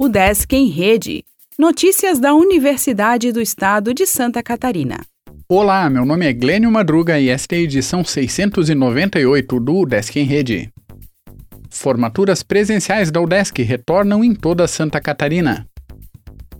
O Desk em Rede. Notícias da Universidade do Estado de Santa Catarina. Olá, meu nome é Glênio Madruga e esta é a edição 698 do Desk em Rede. Formaturas presenciais da UDESC retornam em toda Santa Catarina.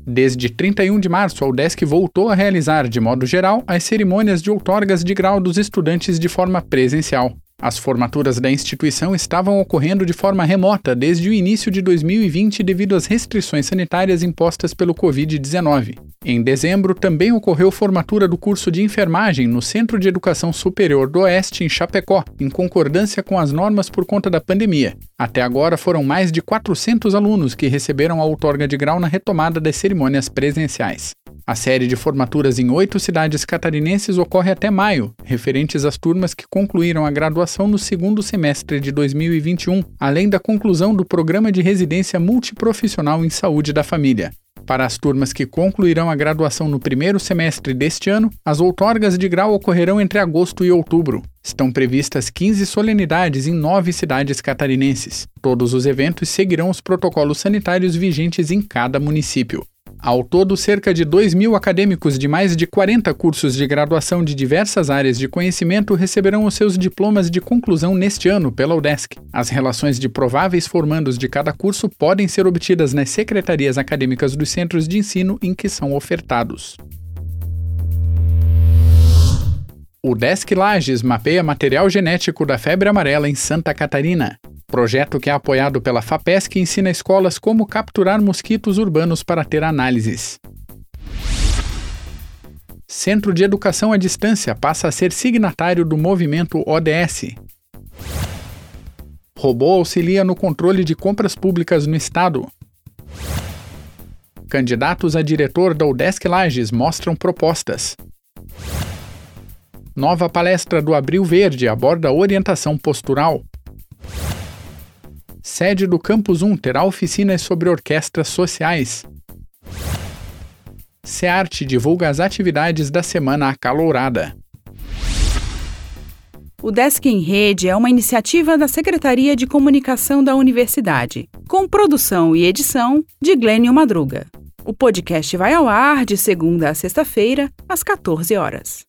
Desde 31 de março, a UDESC voltou a realizar, de modo geral, as cerimônias de outorgas de grau dos estudantes de forma presencial. As formaturas da instituição estavam ocorrendo de forma remota desde o início de 2020 devido às restrições sanitárias impostas pelo Covid-19. Em dezembro, também ocorreu formatura do curso de enfermagem no Centro de Educação Superior do Oeste, em Chapecó, em concordância com as normas por conta da pandemia. Até agora foram mais de 400 alunos que receberam a outorga de grau na retomada das cerimônias presenciais. A série de formaturas em oito cidades catarinenses ocorre até maio, referentes às turmas que concluíram a graduação no segundo semestre de 2021, além da conclusão do programa de residência multiprofissional em saúde da família. Para as turmas que concluirão a graduação no primeiro semestre deste ano, as outorgas de grau ocorrerão entre agosto e outubro. Estão previstas 15 solenidades em nove cidades catarinenses. Todos os eventos seguirão os protocolos sanitários vigentes em cada município. Ao todo, cerca de 2 mil acadêmicos de mais de 40 cursos de graduação de diversas áreas de conhecimento receberão os seus diplomas de conclusão neste ano pela UDESC. As relações de prováveis formandos de cada curso podem ser obtidas nas secretarias acadêmicas dos centros de ensino em que são ofertados. O Desk Lages mapeia material genético da febre amarela em Santa Catarina. Projeto que é apoiado pela FAPESC ensina escolas como capturar mosquitos urbanos para ter análises. Centro de Educação à Distância passa a ser signatário do movimento ODS. Robô auxilia no controle de compras públicas no estado. Candidatos a diretor da UDESC Lages mostram propostas. Nova palestra do Abril Verde aborda orientação postural. Sede do Campus 1 terá oficinas sobre orquestras sociais. SEARTE divulga as atividades da semana acalourada. O Desk em Rede é uma iniciativa da Secretaria de Comunicação da Universidade, com produção e edição de Glênio Madruga. O podcast vai ao ar de segunda a sexta-feira, às 14 horas.